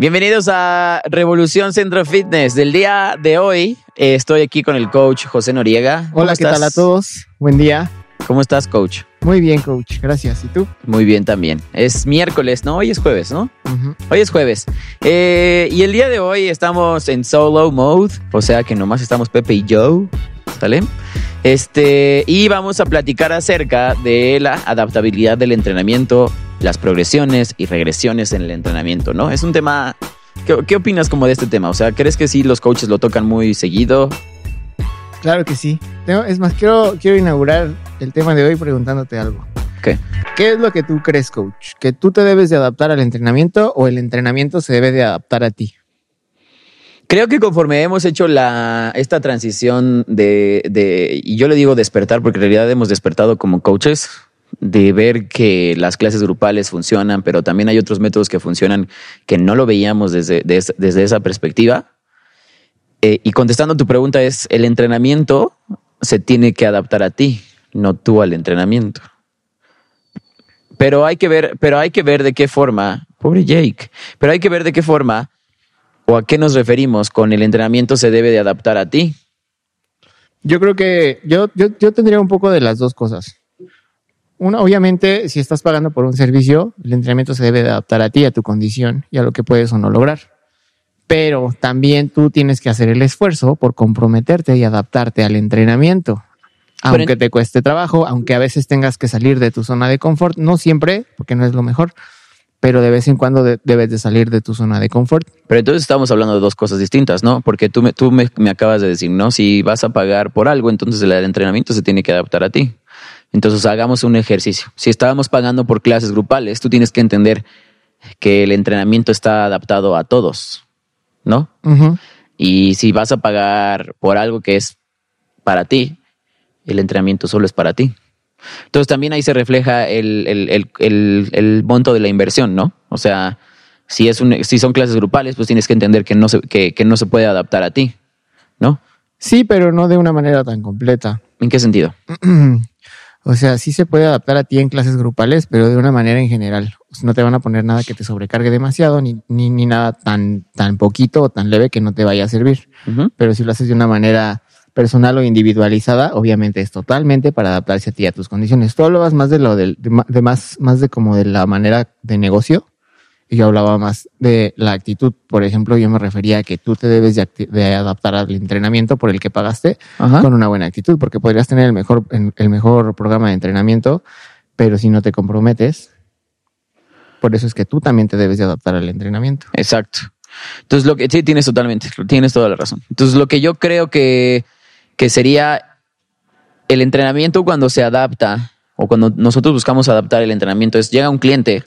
Bienvenidos a Revolución Centro Fitness. Del día de hoy eh, estoy aquí con el coach José Noriega. ¿Cómo Hola, ¿qué tal a todos? Buen día. ¿Cómo estás, coach? Muy bien, coach. Gracias. ¿Y tú? Muy bien también. Es miércoles, ¿no? Hoy es jueves, ¿no? Hoy es jueves. Eh, y el día de hoy estamos en solo mode, o sea que nomás estamos Pepe y Joe, ¿sale? Este, y vamos a platicar acerca de la adaptabilidad del entrenamiento, las progresiones y regresiones en el entrenamiento, ¿no? Es un tema... ¿Qué, qué opinas como de este tema? O sea, ¿crees que sí los coaches lo tocan muy seguido? Claro que sí. Es más, quiero, quiero inaugurar el tema de hoy preguntándote algo. ¿Qué? ¿Qué es lo que tú crees, coach? ¿Que tú te debes de adaptar al entrenamiento o el entrenamiento se debe de adaptar a ti? Creo que conforme hemos hecho la, esta transición de, de, y yo le digo despertar porque en realidad hemos despertado como coaches, de ver que las clases grupales funcionan, pero también hay otros métodos que funcionan que no lo veíamos desde, des- desde esa perspectiva. Eh, y contestando tu pregunta es, el entrenamiento se tiene que adaptar a ti, no tú al entrenamiento. Pero hay que ver, pero hay que ver de qué forma, pobre Jake, pero hay que ver de qué forma o a qué nos referimos con el entrenamiento se debe de adaptar a ti. Yo creo que yo, yo, yo tendría un poco de las dos cosas. Una, obviamente, si estás pagando por un servicio, el entrenamiento se debe de adaptar a ti, a tu condición y a lo que puedes o no lograr. Pero también tú tienes que hacer el esfuerzo por comprometerte y adaptarte al entrenamiento. Aunque en- te cueste trabajo, aunque a veces tengas que salir de tu zona de confort, no siempre, porque no es lo mejor, pero de vez en cuando de- debes de salir de tu zona de confort. Pero entonces estamos hablando de dos cosas distintas, ¿no? Porque tú me, tú me, me acabas de decir, ¿no? Si vas a pagar por algo, entonces el entrenamiento se tiene que adaptar a ti. Entonces hagamos un ejercicio. Si estábamos pagando por clases grupales, tú tienes que entender que el entrenamiento está adaptado a todos, ¿no? Y si vas a pagar por algo que es para ti, el entrenamiento solo es para ti. Entonces también ahí se refleja el, el, el, el, el monto de la inversión, ¿no? O sea, si, es un, si son clases grupales, pues tienes que entender que no, se, que, que no se puede adaptar a ti, ¿no? Sí, pero no de una manera tan completa. ¿En qué sentido? O sea, sí se puede adaptar a ti en clases grupales, pero de una manera en general. O sea, no te van a poner nada que te sobrecargue demasiado, ni, ni, ni nada tan, tan poquito o tan leve que no te vaya a servir. Pero si lo haces de una manera personal o individualizada, obviamente es totalmente para adaptarse a ti a tus condiciones. Tú hablabas más de lo del, de, de más, más de como de la manera de negocio. Y yo hablaba más de la actitud. Por ejemplo, yo me refería a que tú te debes de, adaptar al entrenamiento por el que pagaste Ajá. con una buena actitud, porque podrías tener el mejor, el mejor programa de entrenamiento, pero si no te comprometes, por eso es que tú también te debes de adaptar al entrenamiento. Exacto. Entonces, lo que sí tienes totalmente, tienes toda la razón. Entonces, lo que yo creo que, que sería el entrenamiento cuando se adapta o cuando nosotros buscamos adaptar el entrenamiento es llega un cliente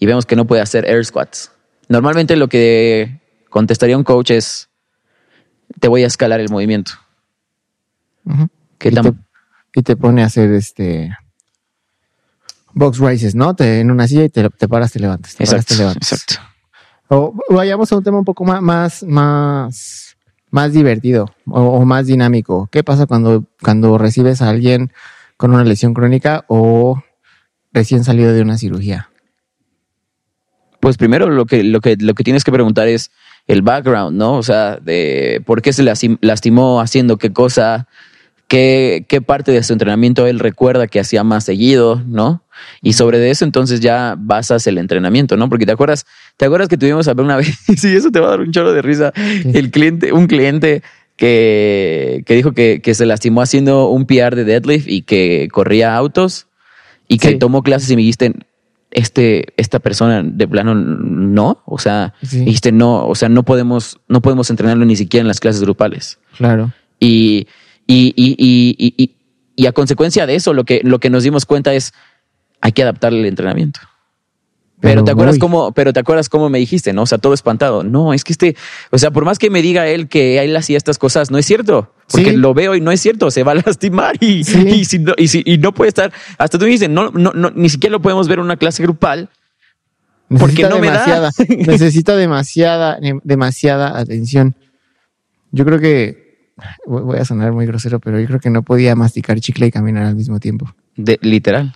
y vemos que no puede hacer air squats. Normalmente lo que contestaría un coach es te voy a escalar el movimiento. Ujú. ¿Qué y, te, y te pone a hacer este box rises, ¿no? Te, en una silla y te, te paras, te levantas. Te paras, Exacto, te levantas. exacto. O vayamos a un tema un poco más, más, más, más divertido o, o más dinámico. ¿Qué pasa cuando, cuando recibes a alguien con una lesión crónica o recién salido de una cirugía? Pues primero lo que, lo que, lo que tienes que preguntar es el background, ¿no? O sea, de por qué se lasti- lastimó haciendo qué cosa, qué, qué parte de su entrenamiento él recuerda que hacía más seguido, ¿no? Y sobre de eso entonces ya basas el entrenamiento, ¿no? Porque te acuerdas, te acuerdas que tuvimos a ver una vez, sí, eso te va a dar un chorro de risa, el cliente, un cliente que, que dijo que, que se lastimó haciendo un PR de deadlift y que corría autos y que Sí. tomó clases y me dijiste, este, esta persona de plano no, o sea, Sí. dijiste no, o sea, no podemos, no podemos entrenarlo ni siquiera en las clases grupales. Claro. Y, y, y, y, a consecuencia de eso, lo que, lo que nos dimos cuenta es hay que adaptar el entrenamiento. Pero, Pero te acuerdas cómo, pero te acuerdas cómo me dijiste, ¿no? O sea, todo espantado. No, es que este, o sea, por más que me diga él que él hacía estas cosas, no es cierto. Porque Sí. lo veo y no es cierto, se va a lastimar y, Sí. y, si no, y, si- y no puede estar. Hasta tú dices, no, no, no, ni siquiera lo podemos ver en una clase grupal. Porque Necesita no me da. demasiada, necesita demasiada, demasiada atención. Yo creo que voy voy a sonar muy grosero, pero yo creo que no podía masticar chicle y caminar al mismo tiempo. De, literal.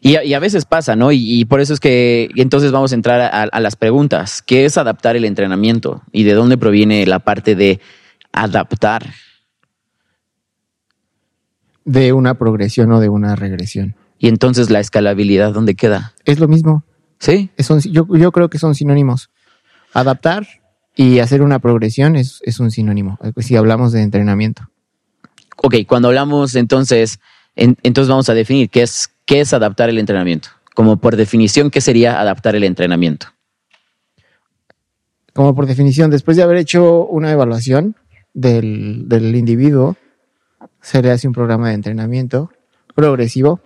Y, a- y a veces pasa, ¿no? Y, y por eso es que entonces vamos a entrar a, a las preguntas. ¿Qué es adaptar el entrenamiento? ¿Y de dónde proviene la parte de adaptar? De una progresión o de una regresión. Y entonces la escalabilidad, ¿dónde queda? Es lo mismo. ¿Sí? Es un- yo, yo creo que son sinónimos. Adaptar y hacer una progresión es, es un sinónimo. eh, Si hablamos de entrenamiento. Ok, cuando hablamos entonces, en- entonces vamos a definir qué es, qué es adaptar el entrenamiento. Como por definición, ¿qué sería adaptar el entrenamiento? Como por definición, después de haber hecho una evaluación del, del individuo, se le hace un programa de entrenamiento progresivo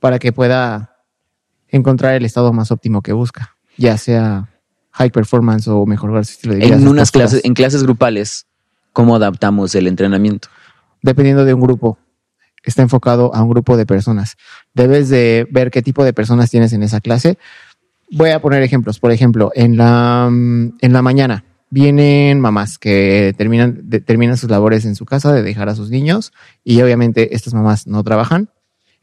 para que pueda encontrar el estado más óptimo que busca, ya sea high performance o mejorar su estilo de vida. En unas clases, en clases grupales, ¿cómo adaptamos el entrenamiento? Dependiendo de un grupo, está enfocado a un grupo de personas. Debes de ver qué tipo de personas tienes en esa clase. Voy a poner ejemplos. Por ejemplo, en la, mm, en la mañana vienen mamás que terminan, terminan sus labores en su casa de dejar a sus niños y obviamente estas mamás no trabajan.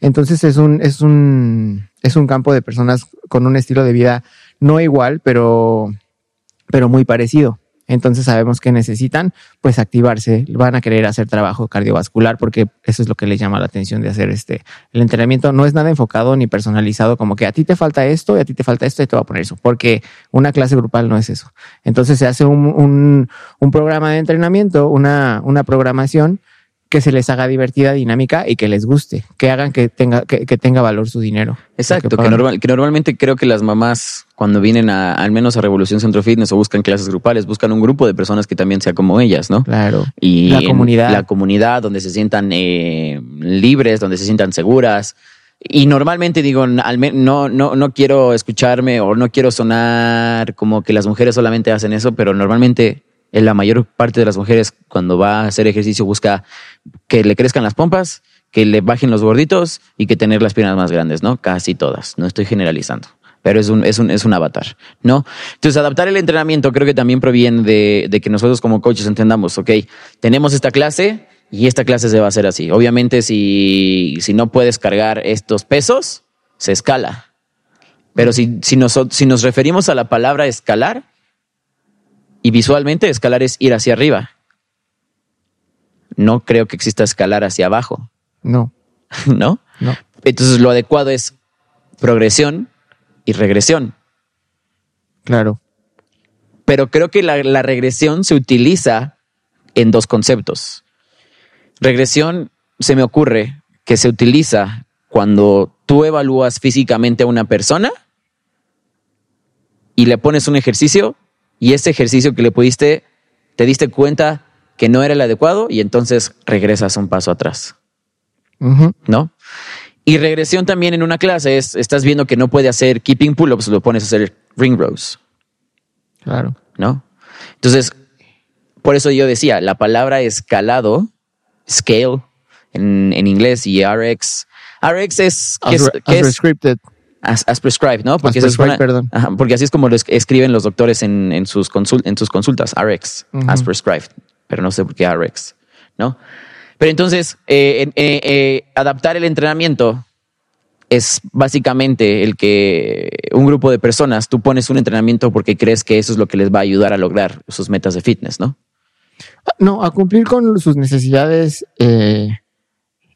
Entonces es un, es un, es un campo de personas con un estilo de vida no igual, pero, pero muy parecido. Entonces sabemos que necesitan pues activarse, van a querer hacer trabajo cardiovascular porque eso es lo que les llama la atención de hacer este el entrenamiento no es nada enfocado ni personalizado como que a ti te falta esto y a ti te falta esto y te voy a poner eso porque una clase grupal no es eso. Entonces se hace un, un, un programa de entrenamiento, una, una programación que se les haga divertida, dinámica y que les guste, que hagan que tenga, que, que tenga valor su dinero. Exacto, Que normal, que normalmente creo que las mamás cuando vienen a, al menos a Revolución Centro Fitness o buscan clases grupales, buscan un grupo de personas que también sea como ellas, ¿no? Claro. Y La comunidad. La comunidad donde se sientan eh, libres, donde se sientan seguras. Y normalmente digo, no, no, no quiero escucharme o no quiero sonar como que las mujeres solamente hacen eso, pero normalmente eh, la mayor parte de las mujeres cuando va a hacer ejercicio busca que le crezcan las pompas, que le bajen los gorditos y que tener las piernas más grandes, ¿no? Casi todas, no estoy generalizando. Pero es un, es un, es un avatar, ¿no? Entonces, adaptar el entrenamiento creo que también proviene de, de que nosotros como coaches entendamos, ok, tenemos esta clase y esta clase se va a hacer así. Obviamente, si, si no puedes cargar estos pesos, se escala. Pero si, si, si nos referimos a la palabra escalar, y visualmente escalar es ir hacia arriba. No creo que exista escalar hacia abajo, No, ¿no? no. Entonces lo adecuado es progresión y regresión. Claro. Pero creo que la, la regresión se utiliza en dos conceptos. Regresión se me ocurre que se utiliza cuando tú evalúas físicamente a una persona y le pones un ejercicio y ese ejercicio que le pudiste, te diste cuenta que no era el adecuado y entonces regresas un paso atrás. ¿no? Y regresión también en una clase es, estás viendo que no puede hacer keeping pull-ups, lo pones a hacer ring rows, Claro. ¿no? Entonces, por eso yo decía, la palabra escalado, scale, en, en inglés y RX, RX es, ¿qué As, es, as es? prescripted. As, as prescribed, ¿no? As eso es prescribed, perdón. ajá, porque así es como lo es- escriben los doctores en, en sus, en sus consultas, RX, as prescribed, pero no sé por qué RX, ¿no? Pero entonces, eh, eh, eh, adaptar el entrenamiento es básicamente el que un grupo de personas, tú pones un entrenamiento porque crees que eso es lo que les va a ayudar a lograr sus metas de fitness, ¿no? No, a cumplir con sus necesidades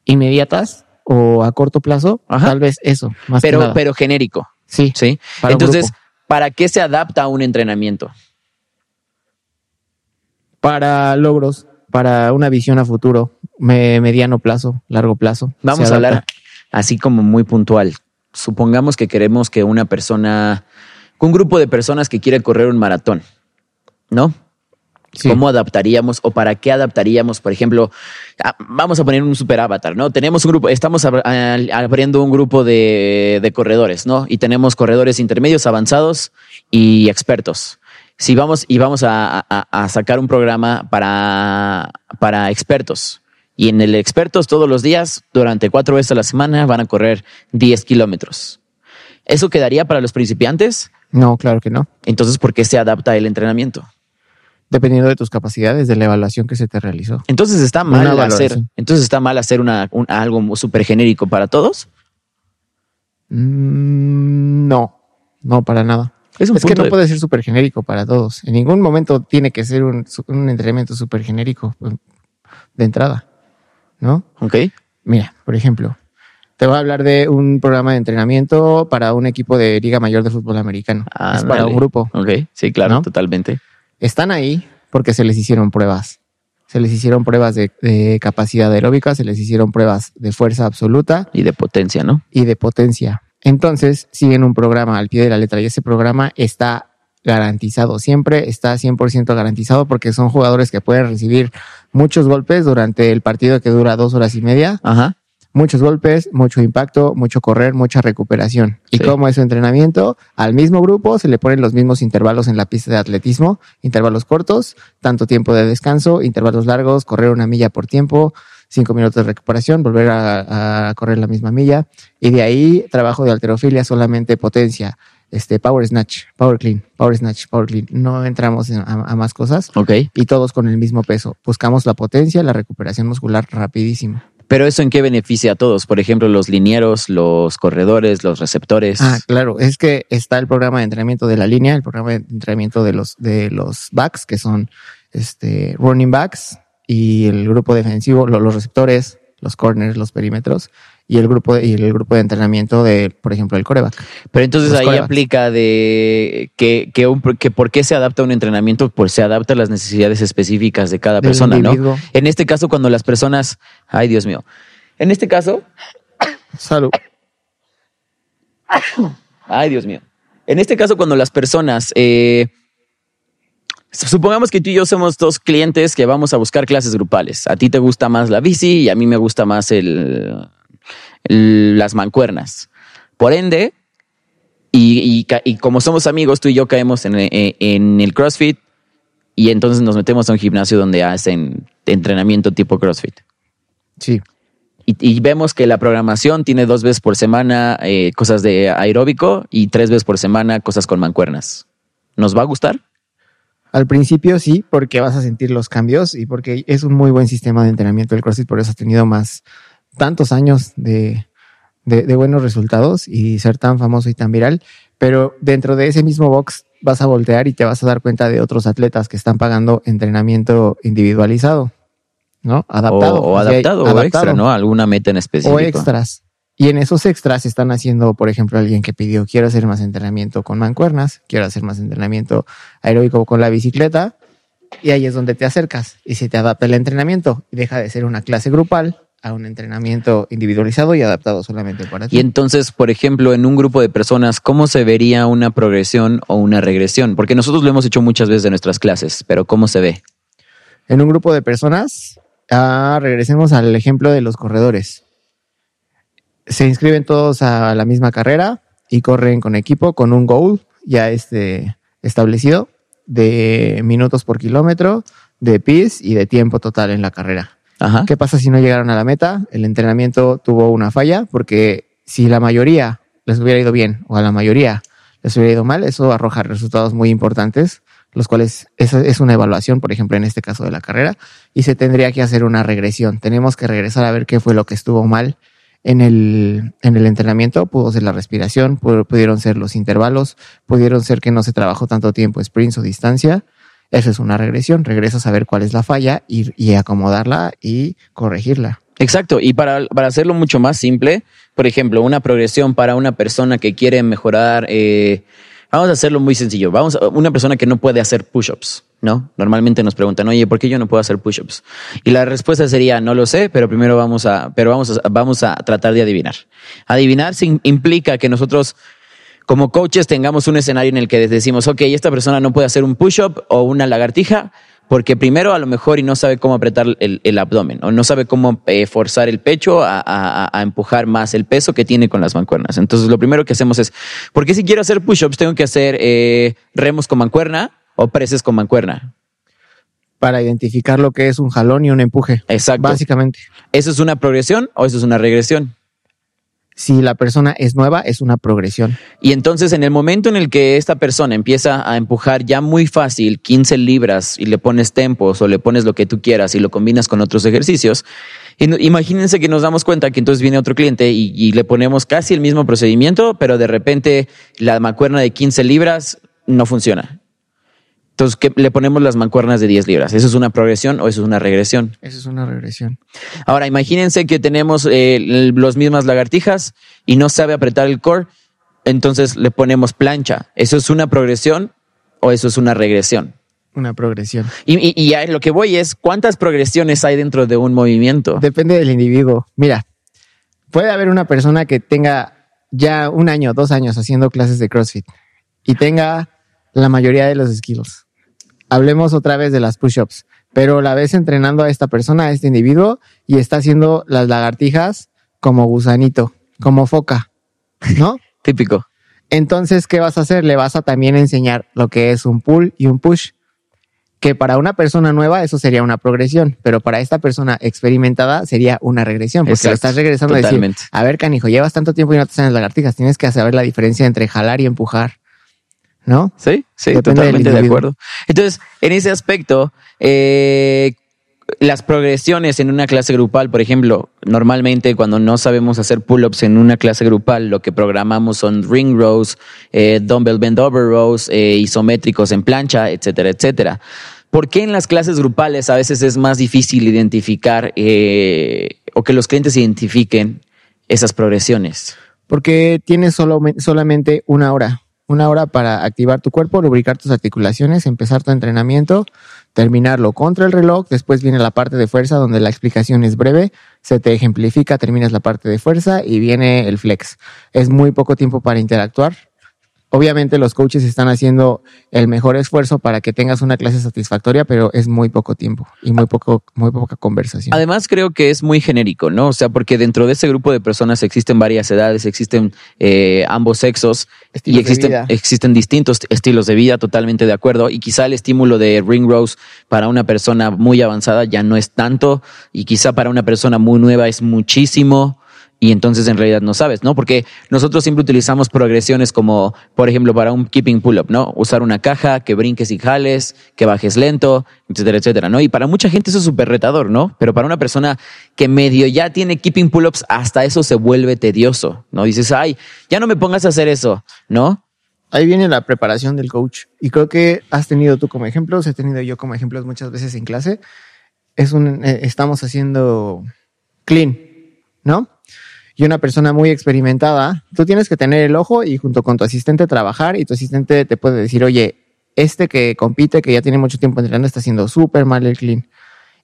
inmediatas o a corto plazo, Ajá. tal vez eso, más que Pero, nada. pero genérico, sí, ¿sí? Para Entonces. ¿para qué se adapta un entrenamiento? Para logros, para una visión a futuro, me- mediano plazo, largo plazo. Vamos a hablar así como muy puntual. Supongamos que queremos que una persona, que un grupo de personas que quiere correr un maratón, ¿no? Sí. ¿Cómo adaptaríamos o para qué adaptaríamos? Por ejemplo, ah, vamos a poner un super avatar, ¿no? Tenemos un grupo, estamos ab- abriendo un grupo de, de corredores, ¿no? Y tenemos corredores intermedios, avanzados y expertos. Si vamos y vamos a, a- a sacar un programa para, para expertos. Y en el expertos todos los días, durante cuatro veces a la semana, van a correr 10 kilómetros. ¿Eso quedaría para los principiantes? No, claro que no. Entonces, ¿por qué se adapta el entrenamiento? Dependiendo de tus capacidades, de la evaluación que se te realizó. Entonces está Una mal hacer, entonces está mal hacer una, un- algo súper genérico para todos. Mm, no, no, para nada. Es un Es que no de- puede ser súper genérico para todos. En ningún momento tiene que ser un, un entrenamiento súper genérico eh, de entrada, ¿no? Ok. Mira, por ejemplo, te voy a hablar de un programa de entrenamiento para un equipo de Liga Mayor de Fútbol Americano. es para un grupo. Ok, sí, claro, ¿No? totalmente. Están ahí porque se les hicieron pruebas. Se les hicieron pruebas de, de capacidad aeróbica, se les hicieron pruebas de fuerza absoluta Y de potencia, ¿no? y de potencia. Entonces, siguen un programa al pie de la letra y ese programa está garantizado, siempre está 100% garantizado porque son jugadores que pueden recibir muchos golpes durante el partido que dura dos horas y media, Ajá. muchos golpes, mucho impacto, mucho correr, mucha recuperación. Y como es su entrenamiento, al mismo grupo se le ponen los mismos intervalos en la pista de atletismo, intervalos cortos, tanto tiempo de descanso, intervalos largos, correr una milla por tiempo, cinco minutos de recuperación, volver a, a correr la misma milla. Y de ahí, trabajo de alterofilia, solamente potencia, este, power snatch, power clean, power snatch, power clean. No entramos en- a, a más cosas Ok. y todos con el mismo peso. Buscamos la potencia, la recuperación muscular rapidísimo. Pero eso en qué beneficia a todos? Por ejemplo, los linieros, los corredores, los receptores. Ah, claro, es que está el programa de entrenamiento de la línea, el programa de entrenamiento de los de los backs, que son este running backs, y el grupo defensivo, lo- los receptores, los corners, los perímetros, y el grupo de, y el grupo de entrenamiento de, por ejemplo, el coreback. Pero entonces los ahí aplica de que, que, un- que por qué se adapta un entrenamiento, pues se adapta a las necesidades específicas de cada persona, ¿no? En este caso, cuando las personas, ay Dios mío, en este caso, Salud. ay Dios mío, en este caso cuando las personas, eh, supongamos que tú y yo somos dos clientes que vamos a buscar clases grupales, a ti te gusta más la bici y a mí me gusta más el, el- las mancuernas. Por ende, y, y ca- y como somos amigos, tú y yo caemos en, en- en el CrossFit y entonces nos metemos a un gimnasio donde hacen entrenamiento tipo CrossFit. Sí. Y, y vemos que la programación tiene dos veces por semana eh, cosas de aeróbico y tres veces por semana cosas con mancuernas. ¿Nos va a gustar? Al principio sí, porque vas a sentir los cambios y porque es un muy buen sistema de entrenamiento del CrossFit, por eso ha tenido más tantos años de, de, de buenos resultados y ser tan famoso y tan viral. Pero dentro de ese mismo box vas a voltear y te vas a dar cuenta de otros atletas que están pagando entrenamiento individualizado, ¿no? Adaptado. o, adaptado, o extra, ¿no? Alguna meta en específico. o extras. Y en esos extras están haciendo, por ejemplo, alguien que pidió, quiero hacer más entrenamiento con mancuernas, quiero hacer más entrenamiento aeróbico con la bicicleta, y ahí es donde te acercas y se te adapta el entrenamiento y deja de ser una clase grupal a un entrenamiento individualizado y adaptado solamente para ti. Y entonces, por ejemplo, en un grupo de personas, ¿cómo se vería una progresión o una regresión? Porque nosotros lo hemos hecho muchas veces en nuestras clases, pero ¿cómo se ve? En un grupo de personas, ah, regresemos al ejemplo de los corredores. Se inscriben todos a la misma carrera y corren con equipo, con un goal ya este, establecido de minutos por kilómetro, de PIS y de tiempo total en la carrera. Ajá. ¿Qué pasa si no llegaron a la meta? El entrenamiento tuvo una falla porque si la mayoría les hubiera ido bien o a la mayoría les hubiera ido mal, eso arroja resultados muy importantes, los cuales esa es una evaluación, por ejemplo, en este caso de la carrera, y se tendría que hacer una regresión. Tenemos que regresar a ver qué fue lo que estuvo mal en el, en el entrenamiento. Pudo ser la respiración, pu- pudieron ser los intervalos, pudieron ser que no se trabajó tanto tiempo sprints o distancia. Eso es una regresión. Regresas a ver cuál es la falla y, y acomodarla y corregirla. Exacto, y para, para hacerlo mucho más simple, por ejemplo, una progresión para una persona que quiere mejorar, eh, vamos a hacerlo muy sencillo, vamos a una persona que no puede hacer push-ups, ¿no? Normalmente nos preguntan, oye, ¿por qué yo no puedo hacer push-ups? Y la respuesta sería, no lo sé, pero primero vamos a, pero vamos a, vamos a tratar de adivinar. Adivinar implica que nosotros como coaches tengamos un escenario en el que decimos, ok, esta persona no puede hacer un push-up o una lagartija porque primero a lo mejor y no sabe cómo apretar el, el abdomen o no sabe cómo eh, forzar el pecho a, a- a empujar más el peso que tiene con las mancuernas. Entonces lo primero que hacemos es, porque si quiero hacer push-ups tengo que hacer eh, remos con mancuerna o preses con mancuerna. Para identificar lo que es un jalón y un empuje. Exacto. Básicamente. ¿Eso es una progresión o eso es una regresión? Si la persona es nueva, es una progresión. Y entonces en el momento en el que esta persona empieza a empujar ya muy fácil 15 libras y le pones tempos o le pones lo que tú quieras y lo combinas con otros ejercicios, imagínense que nos damos cuenta que entonces viene otro cliente y, y le ponemos casi el mismo procedimiento, pero de repente la macuerna de 15 libras no funciona. Entonces, ¿qué? le ponemos las mancuernas de 10 libras. ¿Eso es una progresión o eso es una regresión? Eso es una regresión. Ahora, imagínense que tenemos eh, las mismas lagartijas y no sabe apretar el core, entonces le ponemos plancha. ¿Eso es una progresión o eso es una regresión? Una progresión. Y, y, y a lo que voy es, ¿cuántas progresiones hay dentro de un movimiento? Depende del individuo. Mira, puede haber una persona que tenga ya un año, dos años haciendo clases de CrossFit y tenga la mayoría de los skills. Hablemos otra vez de las push-ups, pero la ves entrenando a esta persona, a este individuo, y está haciendo las lagartijas como gusanito, como foca, ¿no? Típico. Entonces, ¿qué vas a hacer? Le vas a también enseñar lo que es un pull y un push. Que para una persona nueva eso sería una progresión, pero para esta persona experimentada sería una regresión, porque Exacto, le estás regresando totalmente. a decir, a ver, canijo, llevas tanto tiempo y no te salen las lagartijas, tienes que saber la diferencia entre jalar y empujar, ¿no? Sí, sí, Depende totalmente de acuerdo. Entonces, en ese aspecto, eh, las progresiones en una clase grupal, por ejemplo, normalmente cuando no sabemos hacer pull-ups en una clase grupal, lo que programamos son ring rows, eh, dumbbell bend over rows, eh, isométricos en plancha, etcétera, etcétera. ¿Por qué en las clases grupales a veces es más difícil identificar eh, o que los clientes identifiquen esas progresiones? Porque tienes solo, solamente una hora. Una hora para activar tu cuerpo, lubricar tus articulaciones, empezar tu entrenamiento, terminarlo contra el reloj. Después viene la parte de fuerza donde la explicación es breve, se te ejemplifica, terminas la parte de fuerza y viene el flex. Es muy poco tiempo para interactuar. Obviamente los coaches están haciendo el mejor esfuerzo para que tengas una clase satisfactoria, pero es muy poco tiempo y muy poco, muy poca conversación. Además, creo que es muy genérico, ¿no? O sea, porque dentro de ese grupo de personas existen varias edades, existen eh, ambos sexos Estilos y existen, existen distintos estilos de vida, totalmente de acuerdo. Y quizá el estímulo de ring rows para una persona muy avanzada ya no es tanto, y quizá para una persona muy nueva es muchísimo. Y entonces en realidad no sabes, ¿no? Porque nosotros siempre utilizamos progresiones como, por ejemplo, para un keeping pull-up, ¿no? Usar una caja, que brinques y jales, que bajes lento, etcétera, etcétera, ¿no? Y para mucha gente eso es súper retador, ¿no? Pero para una persona que medio ya tiene keeping pull-ups, hasta eso se vuelve tedioso, ¿no? Dices, ay, ya no me pongas a hacer eso, ¿no? Ahí viene la preparación del coach. Y creo que has tenido tú como ejemplos, he tenido yo como ejemplos muchas veces en clase. Es un, eh, estamos haciendo clean, ¿no? Y una persona muy experimentada, tú tienes que tener el ojo y junto con tu asistente trabajar y tu asistente te puede decir, oye, este que compite, que ya tiene mucho tiempo entrenando, está haciendo súper mal el clean.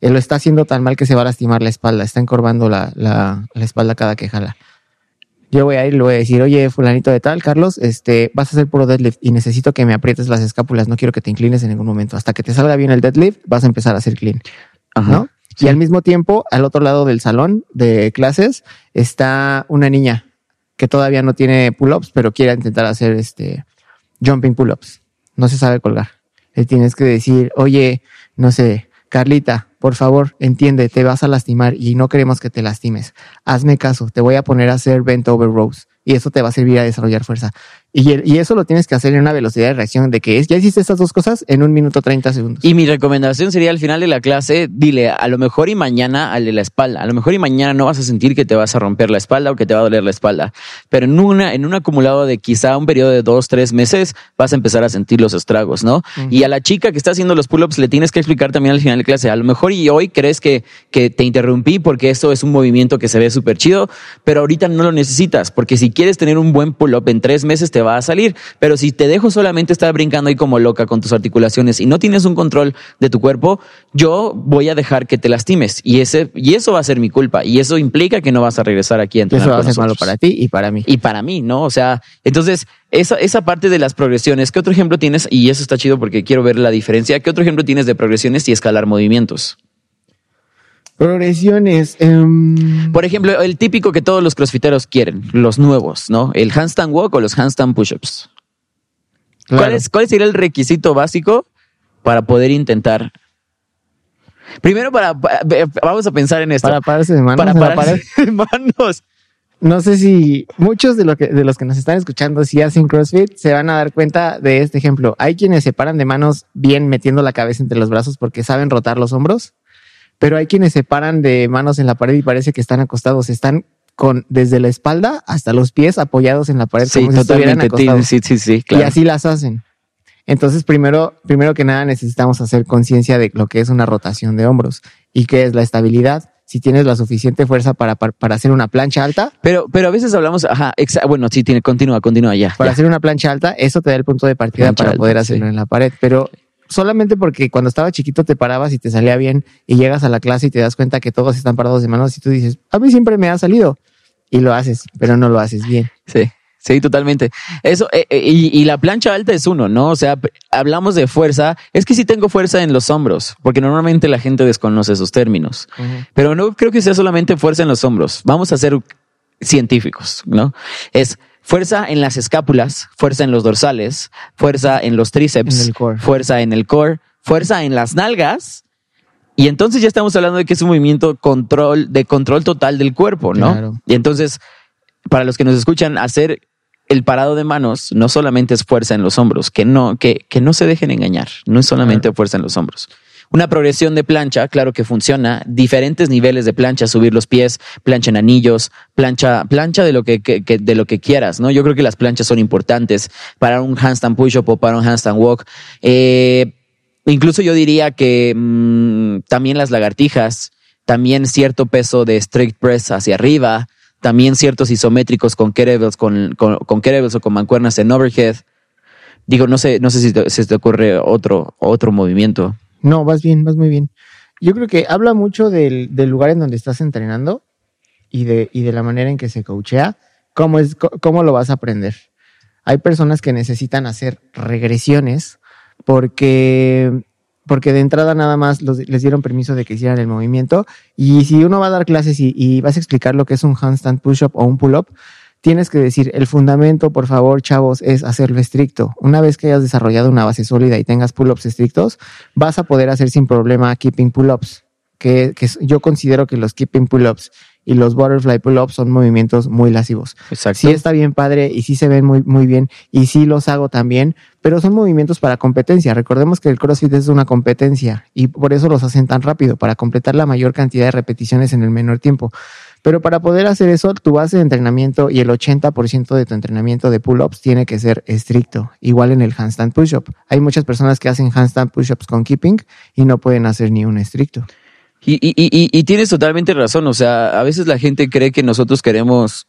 Él lo está haciendo tan mal que se va a lastimar la espalda, está encorvando la, la, la espalda cada que jala. Yo voy a ir y le voy a decir, oye, fulanito de tal, Carlos, este, vas a hacer puro deadlift y necesito que me aprietes las escápulas, no quiero que te inclines en ningún momento. Hasta que te salga bien el deadlift, vas a empezar a hacer clean, ¿no? Y al mismo tiempo, al otro lado del salón de clases, está una niña que todavía no tiene pull-ups, pero quiere intentar hacer este jumping pull-ups. No se sabe colgar. Le tienes que decir, oye, no sé, Carlita, por favor, entiende, te vas a lastimar y no queremos que te lastimes. Hazme caso, te voy a poner a hacer bent over rows y eso te va a servir a desarrollar fuerza. Y, y eso lo tienes que hacer en una velocidad de reacción de que es, ya hiciste estas dos cosas en un minuto 30 segundos. Y mi recomendación sería al final de la clase, dile a lo mejor y mañana al de la espalda, a lo mejor y mañana no vas a sentir que te vas a romper la espalda o que te va a doler la espalda, pero en una en un acumulado de quizá un periodo de dos, tres meses vas a empezar a sentir los estragos, ¿no? Y a la chica que está haciendo los pull-ups le tienes que explicar también al final de clase, a lo mejor y hoy crees que, que te interrumpí porque esto es un movimiento que se ve súper chido, pero ahorita no lo necesitas, porque si quieres tener un buen pull-up en tres meses te va a salir, pero si te dejo solamente estar brincando ahí como loca con tus articulaciones y no tienes un control de tu cuerpo, yo voy a dejar que te lastimes y ese y eso va a ser mi culpa y eso implica que no vas a regresar aquí a entrenar eso va a ser malo para ti y para mí. y para mí, ¿no? O sea, entonces esa, esa parte de las progresiones, ¿qué otro ejemplo tienes? Y eso está chido porque quiero ver la diferencia. ¿Qué otro ejemplo tienes de progresiones y escalar movimientos? Progresiones. em, Por ejemplo, el típico que todos los crossfiteros quieren, los nuevos, ¿no? El handstand walk o los handstand push-ups. ¿Cuál, es, ¿Cuál sería el requisito básico para poder intentar? Primero, para, pa- vamos a pensar en esto. Para pararse de manos. para pararse de manos. no sé si muchos de, lo que, de los que nos están escuchando, si hacen CrossFit, se van a dar cuenta de este ejemplo. Hay quienes se paran de manos bien metiendo la cabeza entre los brazos porque saben rotar los hombros, pero hay quienes se paran de manos en la pared y parece que están acostados. Están con desde la espalda hasta los pies apoyados en la pared Sí, como si estuvieran totalmente. acostados. Sí, sí, sí, Y claro. así las hacen. Entonces, primero, primero que nada, necesitamos hacer conciencia de lo que es una rotación de hombros y qué es la estabilidad. Si tienes la suficiente fuerza para, para, para hacer una plancha alta, Pero, pero a veces hablamos, ajá, exa- bueno, sí, tiene, continúa, continúa ya. para ya. hacer una plancha alta, eso te da el punto de partida Plancha para alta, poder hacerlo sí. en la pared. Pero solamente porque cuando estaba chiquito te parabas y te salía bien y llegas a la clase y te das cuenta que todos están parados de manos y tú dices, a mí siempre me ha salido. Y lo haces, pero no lo haces bien. Sí, sí, totalmente. Eso, eh, eh, y, y la plancha alta es uno, ¿no? O sea, hablamos de fuerza. Es que sí tengo fuerza en los hombros, porque normalmente la gente desconoce esos términos. Pero no creo que sea solamente fuerza en los hombros. Vamos a ser científicos, ¿no? Es fuerza en las escápulas, fuerza en los dorsales, fuerza en los tríceps, En fuerza en el core, fuerza en las nalgas. Y entonces ya estamos hablando de que es un movimiento control, de control total del cuerpo, ¿no? Claro. Y entonces, para los que nos escuchan, hacer el parado de manos no solamente es fuerza en los hombros, que no, que, que no se dejen engañar, no es solamente fuerza en los hombros. Una progresión de plancha, claro que funciona, diferentes niveles de plancha, subir los pies, plancha en anillos, plancha, plancha de lo que, de lo que quieras, ¿no? Yo creo que las planchas son importantes para un handstand push-up o para un handstand walk. Eh, incluso yo diría que mm, también las lagartijas, también cierto peso de strict press hacia arriba, también ciertos isométricos con kettlebells, con, con, o con mancuernas en overhead. Digo, no sé, no sé si te, te ocurre otro, otro movimiento. No, vas bien, vas muy bien. Yo creo que habla mucho del, del lugar en donde estás entrenando y de, y de la manera en que se coachea, cómo, es, cómo lo vas a aprender. Hay personas que necesitan hacer regresiones porque, porque de entrada nada más les dieron permiso de que hicieran el movimiento y si uno va a dar clases y, y vas a explicar lo que es un handstand push-up o un pull-up, tienes que decir, el fundamento, por favor, chavos, es hacerlo estricto. Una vez que hayas desarrollado una base sólida y tengas pull-ups estrictos, vas a poder hacer sin problema keeping pull-ups. Que, yo considero que los keeping pull-ups y los butterfly pull-ups son movimientos muy lascivos. Exacto. Sí está bien padre y sí se ven muy, muy bien y sí los hago también, pero son movimientos para competencia. Recordemos que el CrossFit es una competencia y por eso los hacen tan rápido, para completar la mayor cantidad de repeticiones en el menor tiempo. Pero para poder hacer eso, tu base de entrenamiento y el 80% de tu entrenamiento de pull-ups tiene que ser estricto. Igual en el handstand push-up. Hay muchas personas que hacen handstand push-ups con keeping y no pueden hacer ni un estricto. Y, y, y, y- y tienes totalmente razón. O sea, a veces la gente cree que nosotros queremos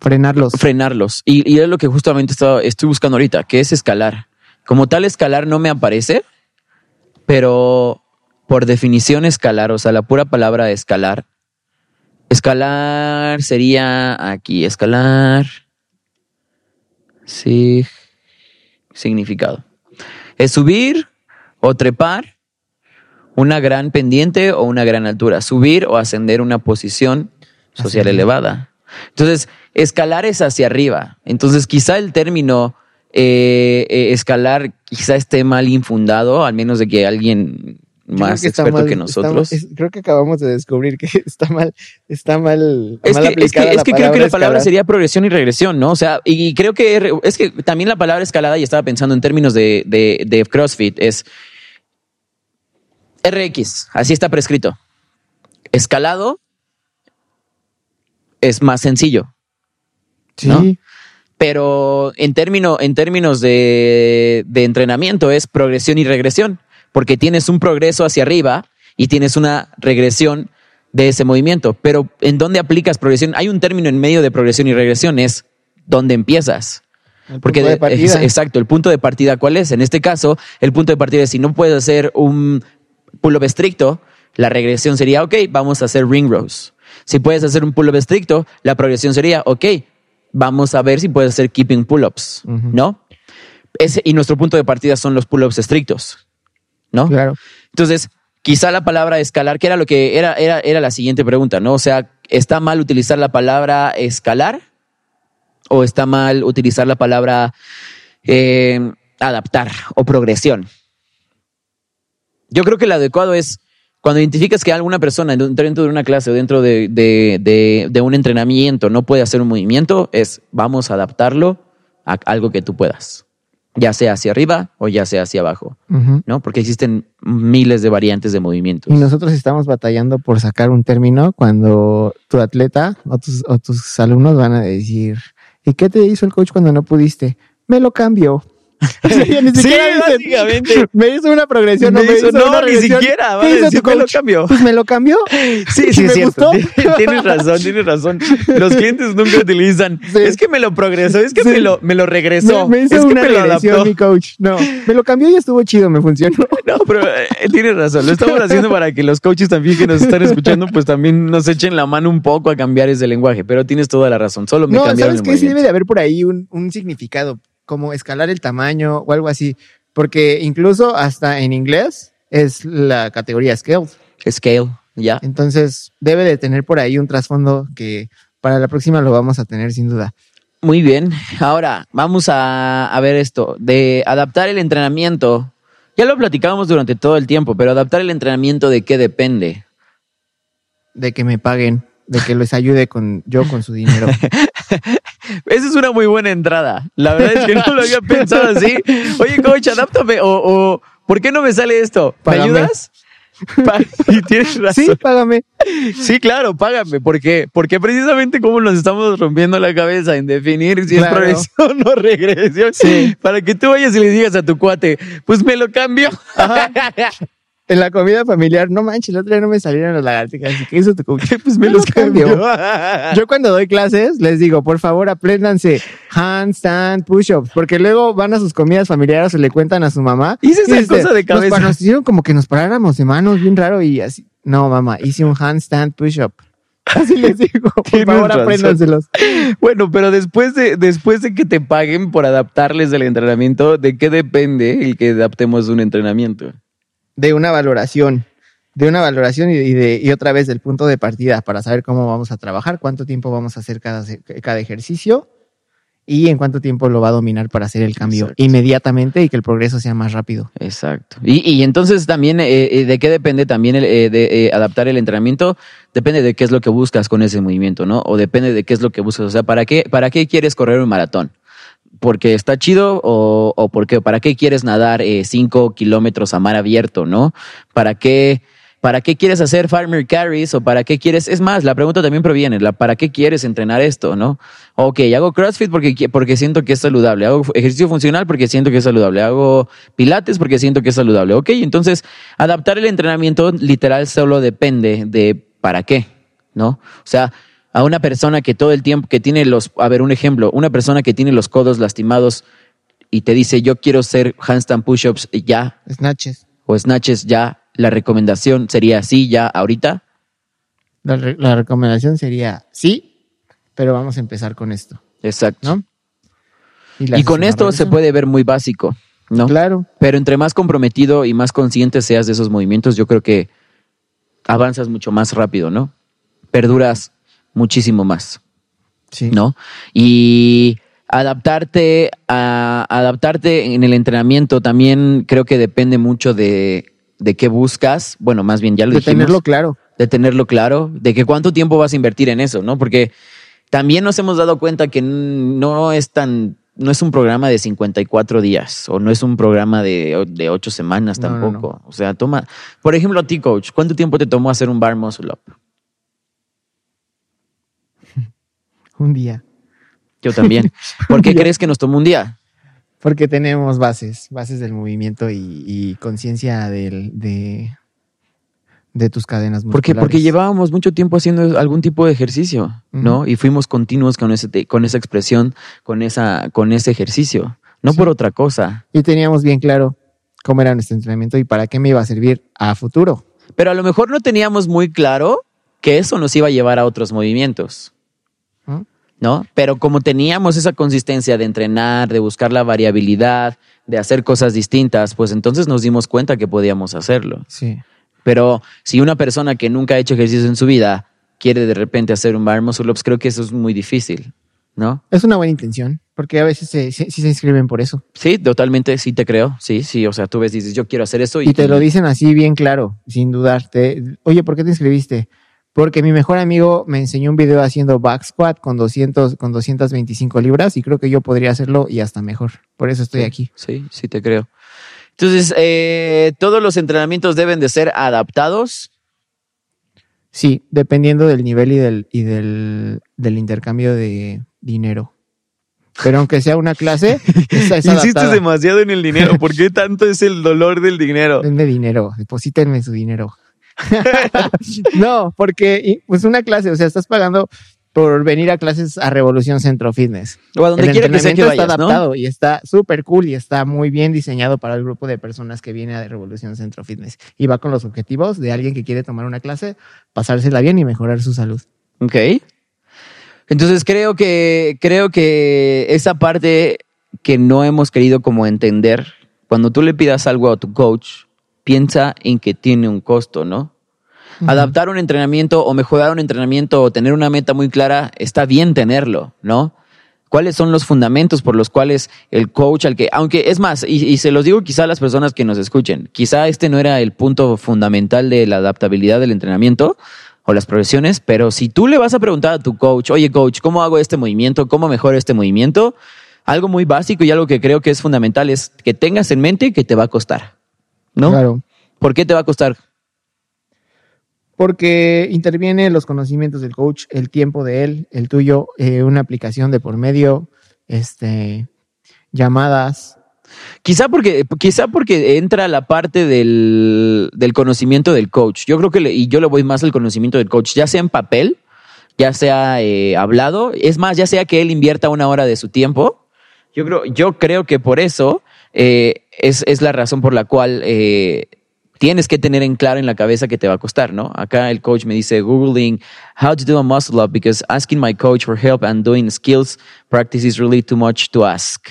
Frenarlos. frenarlos. Y, y es lo que justamente estaba, estoy buscando ahorita, que es escalar. Como tal, escalar no me aparece, pero por definición escalar, o sea, la pura palabra escalar. Escalar sería aquí, escalar. Sí. Significado. Es subir o trepar una gran pendiente o una gran altura. Subir o ascender una posición social elevada. Entonces, escalar es hacia arriba. Entonces, quizá el término eh, eh, escalar quizá esté mal infundado, al menos de que alguien más que experto mal- que nosotros. mal- es- creo que acabamos de descubrir que está mal, está mal, Es mal que, es que, es que creo que la palabra escalar. sería progresión y regresión, ¿no? O sea, y creo que es que también la palabra escalada, y estaba pensando en términos de, de, de CrossFit, es RX, así está prescrito. Escalado es más sencillo, Sí, ¿no? pero en, término, en términos de, de entrenamiento es progresión y regresión, porque tienes un progreso hacia arriba y tienes una regresión de ese movimiento. Pero ¿en dónde aplicas progresión? Hay un término en medio de progresión y regresión, es dónde empiezas. el Porque punto de partida. es- exacto, el punto de partida, ¿cuál es? En este caso, el punto de partida es si no puedes hacer un pull-up estricto, la regresión sería, ok, vamos a hacer ring rows. Si puedes hacer un pull-up estricto, la progresión sería, ok, vamos a ver si puedes hacer keeping pull-ups. ¿no? Ese, y nuestro punto de partida son los pull-ups estrictos, ¿no? Claro. Entonces, quizá la palabra escalar, que era lo que era, era, era la siguiente pregunta, ¿no? O sea, ¿está mal utilizar la palabra escalar? ¿O está mal utilizar la palabra eh, adaptar o progresión? Yo creo que lo adecuado es cuando identificas que alguna persona dentro de una clase o dentro de, de, de, de un entrenamiento no puede hacer un movimiento, es vamos a adaptarlo a algo que tú puedas, ya sea hacia arriba o ya sea hacia abajo. ¿no? Porque existen miles de variantes de movimientos. Y nosotros estamos batallando por sacar un término cuando tu atleta o tus, o tus alumnos van a decir, ¿y qué te hizo el coach cuando no pudiste? Me lo cambió. Ni Sí, siquiera básicamente. Me hizo una progresión, Me no me hizo- hizo, no, una ni siquiera, va ¿Qué a hizo tu "Me lo cambió". Pues me lo cambió. Sí, sí, es cierto. gustó. Tienes razón, tienes razón. Los clientes nunca utilizan. Sí. Es que me lo progresó, es que Sí. me lo, me lo regresó. Me, me hizo es que una me lo adaptó. mi coach. No, me lo cambió y estuvo chido, me funcionó. No, pero eh, tienes razón. Lo estamos haciendo para que los coaches también que nos están escuchando, pues también nos echen la mano un poco a cambiar ese lenguaje. Pero tienes toda la razón. Solo me No, cambiaron ¿sabes el qué? Sí debe de haber por ahí un, un significado, como escalar el tamaño o algo así. Porque incluso hasta en inglés es la categoría scale. Scale, ya. Entonces debe de tener por ahí un trasfondo que para la próxima lo vamos a tener sin duda. Muy bien. Ahora, vamos a, a ver esto. De adaptar el entrenamiento. Ya lo platicábamos durante todo el tiempo, pero adaptar el entrenamiento de qué depende. De que me paguen, de que les ayude con yo con su dinero. Esa es una muy buena entrada. La verdad es que no lo había pensado así. Oye, coach, adáptame. O, o ¿por qué no me sale esto? ¿Me Págame. ayudas? Y tienes razón. sí, págame. Sí, claro, págame. ¿Por qué? Porque precisamente como nos estamos rompiendo la cabeza en definir si Claro. es progresión o regresión, Sí. para que tú vayas y le digas a tu cuate, pues me lo cambio. En la comida familiar, no manches, el otro día no me salieron las lagartijas. ¿Y ¿Qué hizo tu pues me los cambio. cambió. Yo cuando doy clases les digo, por favor, apréndanse handstand, push-ups, porque luego van a sus comidas familiares o le cuentan a su mamá. Hice esa dice, cosa de "Nos cabeza". pa- Nos, hicieron como que nos paráramos de manos bien raro y así. No, mamá, hice un handstand push-up. Así les digo, por favor, apréndanselos. Bueno, pero después de, después de que te paguen por adaptarles el entrenamiento, ¿de qué depende el que adaptemos un entrenamiento? De una valoración, de una valoración y, de, y otra vez del punto de partida para saber cómo vamos a trabajar, cuánto tiempo vamos a hacer cada, cada ejercicio y en cuánto tiempo lo va a dominar para hacer el cambio Exacto. inmediatamente y que el progreso sea más rápido. Exacto. Y, y entonces también, eh, eh, ¿de qué depende también el, eh, de eh, adaptar el entrenamiento? Depende de qué es lo que buscas con ese movimiento, ¿no? O depende de qué es lo que buscas. O sea, ¿para qué, para qué quieres correr un maratón? ¿Porque está chido o, o porque, para qué quieres nadar eh, cinco kilómetros a mar abierto, ¿no? ¿Para qué, ¿Para qué quieres hacer farmer carries o para qué quieres? Es más, la pregunta también proviene, la, ¿para qué quieres entrenar esto, no? Ok, hago CrossFit porque, porque siento que es saludable, hago ejercicio funcional porque siento que es saludable, hago pilates porque siento que es saludable. Ok, entonces adaptar el entrenamiento literal solo depende de para qué, ¿no? O sea, a una persona que todo el tiempo, que tiene los, a ver, un ejemplo, una persona que tiene los codos lastimados y te dice, yo quiero hacer handstand push-ups ya, Snatches. o snatches ya, la recomendación sería sí, ya, ahorita. La, re- la recomendación sería sí, pero vamos a empezar con esto, Exacto. ¿no? la Y con esto se puede ver muy básico, ¿no? Claro. Pero entre más comprometido y más consciente seas de esos movimientos, yo creo que avanzas mucho más rápido, ¿no? Perduras muchísimo más, Sí. ¿no? Y adaptarte a adaptarte en el entrenamiento también creo que depende mucho de, de qué buscas. Bueno, más bien ya lo De dijimos tenerlo claro. de tenerlo claro, de que cuánto tiempo vas a invertir en eso, ¿no? Porque también nos hemos dado cuenta que no es tan, no es un programa de 54 días o no es un programa de, de 8 semanas No, no, tampoco. O sea, toma, por ejemplo, a ti, coach, ¿cuánto tiempo te tomó hacer un bar muscle up? Un día. Yo también. ¿Por qué crees que nos tomó un día? Porque tenemos bases, bases del movimiento y, y conciencia de, de tus cadenas Porque, musculares. porque llevábamos mucho tiempo haciendo algún tipo de ejercicio, ¿no? Y fuimos continuos con, ese, con esa expresión, con, esa, con ese ejercicio, no Sí. por otra cosa. Y teníamos bien claro cómo era nuestro entrenamiento y para qué me iba a servir a futuro. Pero a lo mejor no teníamos muy claro que eso nos iba a llevar a otros movimientos, ¿no? Pero como teníamos esa consistencia de entrenar, de buscar la variabilidad, de hacer cosas distintas, pues entonces nos dimos cuenta que podíamos hacerlo. Sí. Pero si una persona que nunca ha hecho ejercicio en su vida quiere de repente hacer un bar muscle ups, creo que eso es muy difícil, ¿no? Es una buena intención, porque a veces se, se- sí se inscriben por eso. Sí, totalmente, sí te creo. Sí, sí, o sea, tú ves, dices, yo quiero hacer eso y, Y te lo dicen así bien claro, sin dudarte. Oye, ¿por qué te inscribiste? Porque mi mejor amigo me enseñó un video haciendo back squat con 200, con 225 libras y creo que yo podría hacerlo y hasta mejor. Por eso estoy Sí, aquí. Sí, sí te creo. Entonces, eh, todos los entrenamientos deben de ser adaptados. Sí, dependiendo del nivel y del, y del, del intercambio de dinero. Pero aunque sea una clase, esa es Insistes demasiado en el dinero. ¿Por qué tanto es el dolor del dinero? Denme dinero, deposítenme su dinero. no, porque pues una clase, o sea, estás pagando por venir a clases a Revolución Centro Fitness. O a donde el quiera que sea que entrenamiento vayas, está ¿no? adaptado y está súper cool y está muy bien diseñado para el grupo de personas que viene a Revolución Centro Fitness. Y va con los objetivos de alguien que quiere tomar una clase, pasársela bien y mejorar su salud. Ok. Entonces creo que, creo que esa parte que no hemos querido como entender, cuando tú le pidas algo a tu coach, piensa en que tiene un costo, ¿no? Adaptar un entrenamiento o mejorar un entrenamiento o tener una meta muy clara, está bien tenerlo, ¿no? ¿Cuáles son los fundamentos por los cuales el coach al que, aunque es más, y, y se los digo quizá a las personas que nos escuchen, quizá este no era el punto fundamental de la adaptabilidad del entrenamiento o las progresiones, pero si tú le vas a preguntar a tu coach, oye coach, ¿cómo hago este movimiento? ¿Cómo mejoro este movimiento? Algo muy básico y algo que creo que es fundamental es que tengas en mente que te va a costar, ¿no? Claro. ¿Por qué te va a costar? Porque interviene los conocimientos del coach, el tiempo de él, el tuyo, eh, una aplicación de por medio, este, llamadas. Quizá porque, quizá porque entra la parte del, del conocimiento del coach. Yo creo que, le- y yo le voy más al conocimiento del coach, ya sea en papel, ya sea eh, hablado, es más, ya sea que él invierta una hora de su tiempo. Yo creo, yo creo que por eso eh, es, es la razón por la cual eh, tienes que tener en claro en la cabeza que te va a costar, ¿no? Acá el coach me dice, Googling how to do a muscle up because asking my coach for help and doing skills practice is really too much to ask.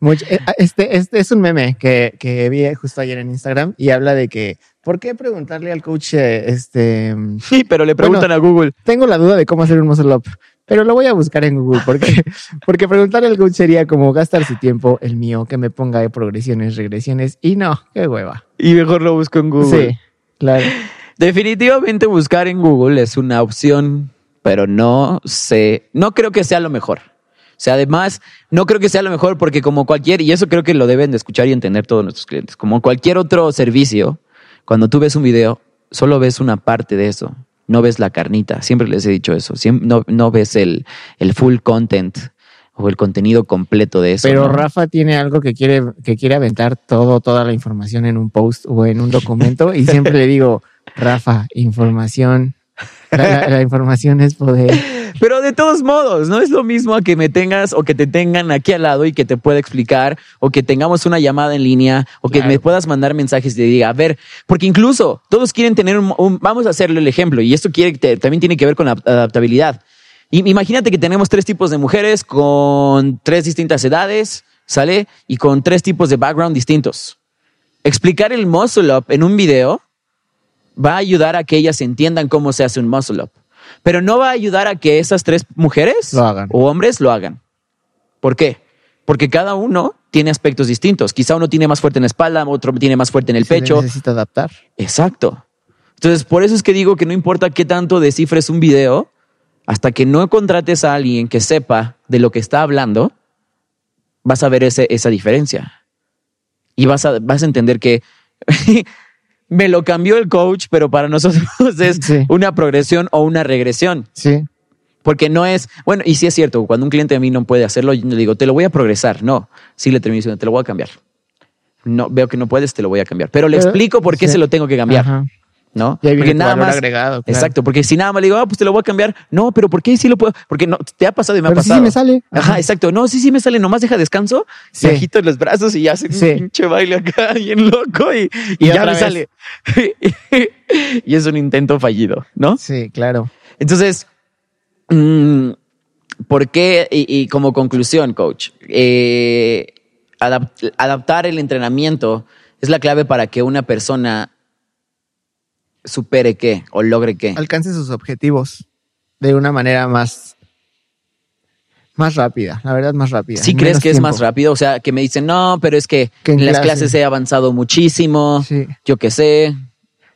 Much- eh, Este, este es un meme que, que vi justo ayer en Instagram y habla de que, ¿por qué preguntarle al coach, eh, este, Sí, pero le preguntan Bueno. a Google. tengo la duda de cómo hacer un muscle up, pero lo voy a buscar en Google porque, porque preguntarle al coach sería como gastar su tiempo, el mío, que me ponga de progresiones, regresiones y no, qué hueva. Y mejor lo busco en Google. Sí, claro. Definitivamente buscar en Google es una opción, pero no sé, no creo que sea lo mejor. O sea, además, no creo que sea lo mejor porque como cualquier, y eso creo que lo deben de escuchar y entender todos nuestros clientes, como cualquier otro servicio, cuando tú ves un video, solo ves una parte de eso, no ves la carnita. Siempre les he dicho eso, Siem- no, no ves el, el full content o el contenido completo de eso. Pero ¿no? Rafa tiene algo que quiere, que quiere aventar todo, toda la información en un post o en un documento y siempre le digo, Rafa, información. La, la- la información es poder. Pero de todos modos, no es lo mismo a que me tengas o que te tengan aquí al lado y que te pueda explicar o que tengamos una llamada en línea o que Claro. me puedas mandar mensajes y te diga, a ver, porque incluso todos quieren tener un, un- vamos a hacerle el ejemplo y esto quiere, te- también tiene que ver con la adaptabilidad. Imagínate que tenemos tres tipos de mujeres con tres distintas edades, ¿sale? Y con tres tipos de background distintos. Explicar el muscle up en un video va a ayudar a que ellas entiendan cómo se hace un muscle up. Pero no va a ayudar a que esas tres mujeres Lo hagan. o hombres lo hagan. ¿Por qué? Porque cada uno tiene aspectos distintos. Quizá uno tiene más fuerte en la espalda, otro tiene más fuerte en el Se pecho. necesita adaptar. Exacto. Entonces, por eso es que digo que no importa qué tanto descifres un video, hasta que no contrates a alguien que sepa de lo que está hablando, vas a ver ese- esa diferencia. Y vas a, vas a entender que me lo cambió el coach, pero para nosotros es Sí. una progresión o una regresión. Sí. Porque no es, bueno, y sí es cierto, cuando un cliente a mí no puede hacerlo, yo le digo, te lo voy a progresar. No, sí le termino diciendo, te lo voy a cambiar. No, veo que no puedes, te lo voy a cambiar. Pero le Pero- explico por qué sí. se lo tengo que cambiar. Ajá. ¿No? Y ahí Porque viene nada valor más. agregado, claro. Exacto, porque si nada más le digo, ah, pues te lo voy a cambiar. No, pero ¿por qué sí lo puedo? Porque no, te ha pasado y me Pero ha sí, pasado. sí me sale. Ajá, Ajá. exacto. No, sí, sí me sale, nomás deja descanso, Sí. se agito los brazos y ya hace Sí. un pinche baile acá bien loco y, y Y ya me vez. sale. y es un intento fallido, ¿no? Sí, claro. Entonces, mm, ¿por qué? Y, y como conclusión, coach, eh, adap- adaptar el entrenamiento es la clave para que una persona supere qué o logre qué. Alcance sus objetivos de una manera más Más rápida, la verdad, más rápida. ¿Sí crees que es más rápido? O sea, que me dicen, no, pero es que, Que en en las clase. clases he avanzado muchísimo, Sí, yo qué sé.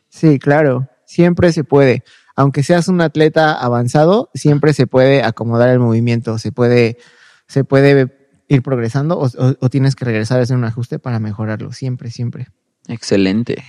sí, claro. Siempre se puede. Aunque seas un atleta avanzado, siempre se puede acomodar el movimiento, se puede, se puede ir progresando o, o- o tienes que regresar a hacer un ajuste para mejorarlo. Siempre, siempre. Excelente.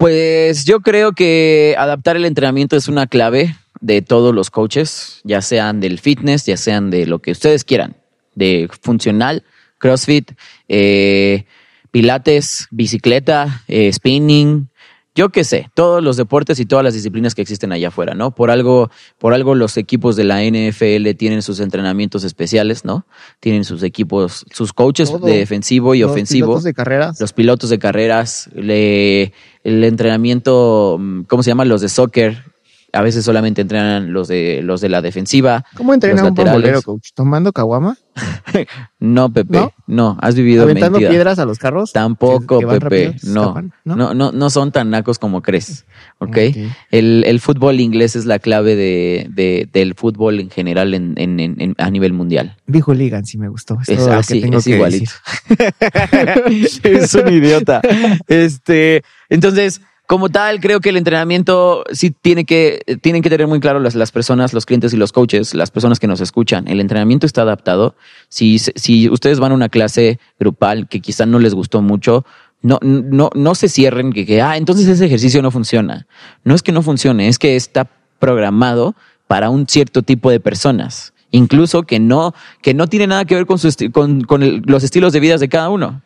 Pues yo creo que adaptar el entrenamiento es una clave de todos los coaches, ya sean del fitness, ya sean de lo que ustedes quieran, de funcional, CrossFit, eh, pilates, bicicleta, eh, spinning, yo qué sé, todos los deportes y todas las disciplinas que existen allá afuera, ¿no? Por algo, por algo los equipos de la NFL tienen sus entrenamientos especiales, ¿no? Tienen sus equipos, sus coaches Todo. de defensivo y Los ofensivo pilotos de carreras. los pilotos de carreras, le- el entrenamiento, mm, ¿cómo se llama? Los de soccer. A veces solamente entrenan los de los de la defensiva. ¿Cómo entrena un bombolero, coach? ¿Tomando caguama? No, Pepe. ¿No? ¿No? has vivido ¿Aventando mentira. piedras a los carros? Tampoco, que- que van Pepe. rápido, no. ¿no? ¿no? No, no, son tan nacos como crees. ¿Ok? El, el fútbol inglés es la clave de, de- del fútbol en general en, en- en- a nivel mundial. Vi Hooligan, sí me gustó. Es, Es así, es igualito. es un idiota. Este, entonces, como tal, creo que el entrenamiento sí tiene que, tienen que tener muy claro las, las personas, los clientes y los coaches, las personas que nos escuchan. El entrenamiento está adaptado. Si, si ustedes van a una clase grupal que quizá no les gustó mucho, no, no, no se cierren que, que, ah, entonces ese ejercicio no funciona. No es que no funcione, es que está programado para un cierto tipo de personas. Incluso que no, que no tiene nada que ver con, su con, con los estilos de vida de cada uno.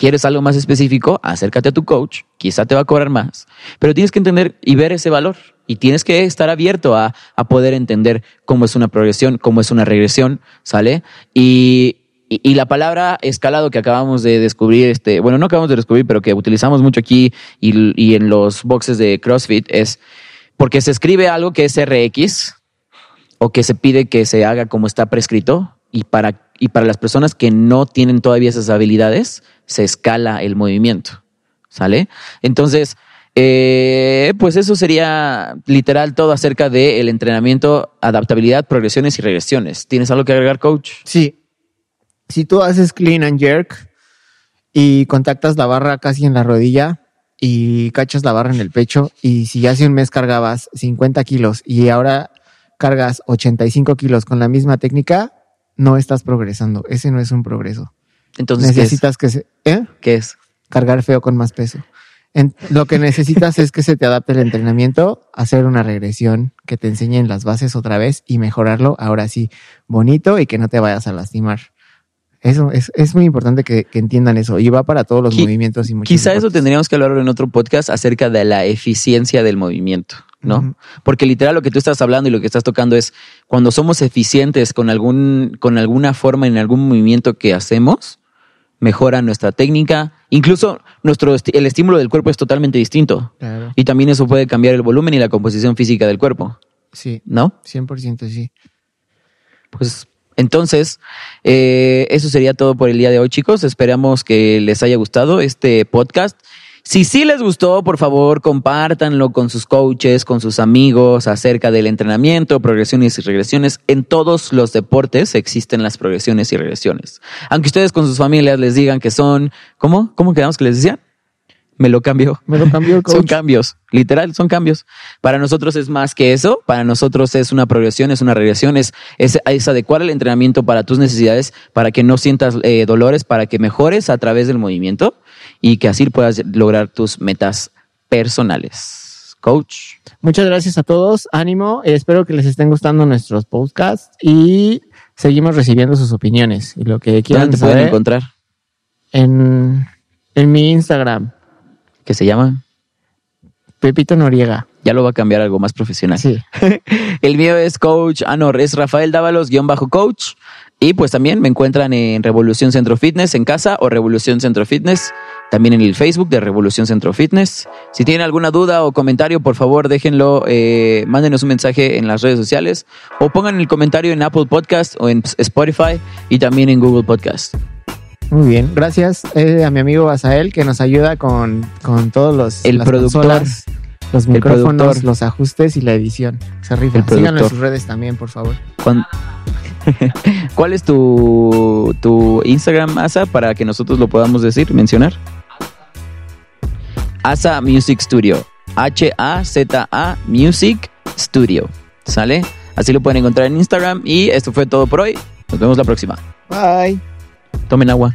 ¿Quieres algo más específico? Acércate a tu coach, quizá te va a cobrar más, pero tienes que entender y ver ese valor y tienes que estar abierto a, a poder entender cómo es una progresión, cómo es una regresión, ¿sale? Y, y, la palabra escalado que acabamos de descubrir, este, bueno, no acabamos de descubrir, pero que utilizamos mucho aquí y, y en los boxes de CrossFit es porque se escribe algo que es RX o que se pide que se haga como está prescrito y para, y para las personas que no tienen todavía esas habilidades, se escala el movimiento. ¿Sale? Entonces, eh, pues eso sería literal todo acerca del entrenamiento, adaptabilidad, progresiones y regresiones. ¿Tienes algo que agregar, coach? Sí. Si tú haces clean and jerk y contactas la barra casi en la rodilla y cachas la barra en el pecho y si hace un mes cargabas 50 kilos y ahora cargas 85 kilos con la misma técnica, no estás progresando. Ese no es un progreso. Entonces, Necesitas que se... ¿eh? ¿qué es? cargar feo con más peso. En- lo que necesitas es que se te adapte el entrenamiento, hacer una regresión, que te enseñen las bases otra vez y mejorarlo ahora sí, bonito y que no te vayas a lastimar. Eso es, es muy importante que, que entiendan eso y va para todos los Qui- movimientos y Quizá eso deportes. tendríamos que hablar en otro podcast acerca de la eficiencia del movimiento, ¿no? Porque literal lo que tú estás hablando y lo que estás tocando es cuando somos eficientes con algún, con alguna forma en algún movimiento que hacemos, mejora nuestra técnica, incluso nuestro el estímulo del cuerpo es totalmente distinto. Claro. Y también eso puede cambiar el volumen y la composición física del cuerpo, Sí, ¿no? 100% sí. Pues entonces, eh, eso sería todo por el día de hoy, chicos. Esperamos que les haya gustado este podcast. Si sí les gustó, por favor, compártanlo con sus coaches, con sus amigos acerca del entrenamiento, progresiones y regresiones. En todos los deportes existen las progresiones y regresiones. Aunque ustedes con sus familias les digan que son, ¿cómo? ¿Cómo quedamos que les decían? Me lo cambió. Me lo cambió el Son cambios, literal, son cambios. Para nosotros es más que eso, para nosotros es una progresión, es una regresión, es, es, es adecuar el entrenamiento para tus necesidades, para que no sientas eh, dolores, para que mejores a través del movimiento y que así puedas lograr tus metas personales. Coach, Muchas gracias a todos, ánimo, espero que les estén gustando nuestros podcasts y seguimos recibiendo sus opiniones y lo que quieran ¿dónde te pueden encontrar? en, en mi Instagram, ¿Qué se llama? Pepito Noriega. Ya lo va a cambiar algo más profesional. Sí. El mío es coach, ah no, es Rafael Dávalos, guion bajo coach. Y pues también me encuentran en Revolución Centro Fitness en casa o Revolución Centro Fitness, también en el Facebook de Revolución Centro Fitness. Si tienen alguna duda o comentario, por favor déjenlo, eh, mándenos un mensaje en las redes sociales o pongan el comentario en Apple Podcast o en Spotify y también en Google Podcast. Muy bien, gracias eh, a mi amigo Asael que nos ayuda con, con todos los El las productor. consolas, los El micrófonos, productor. los ajustes y la edición. Se rifa. Síganlo en sus redes también, por favor. Cuando- ¿Cuál es tu, tu Instagram, Asa, para que nosotros lo podamos decir, mencionar? Asa Music Studio. H-A-Z-A Music Studio. ¿Sale? Así lo pueden encontrar en Instagram. Y esto fue todo por hoy. Nos vemos la próxima. Bye. Tomen agua.